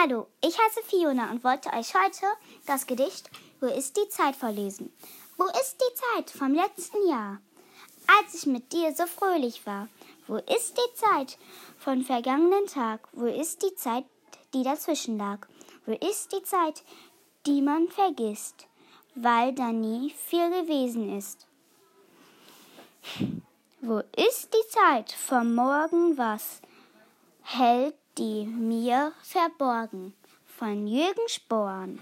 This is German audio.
Hallo, ich heiße Fiona und wollte euch heute das Gedicht Wo ist die Zeit vorlesen. Wo ist die Zeit vom letzten Jahr, als ich mit dir so fröhlich war? Wo ist die Zeit vom vergangenen Tag? Wo ist die Zeit, die dazwischen lag? Wo ist die Zeit, die man vergisst, weil da nie viel gewesen ist? Wo ist die Zeit vom Morgen, was hält die mir verborgen? Von Jürgen Sporn.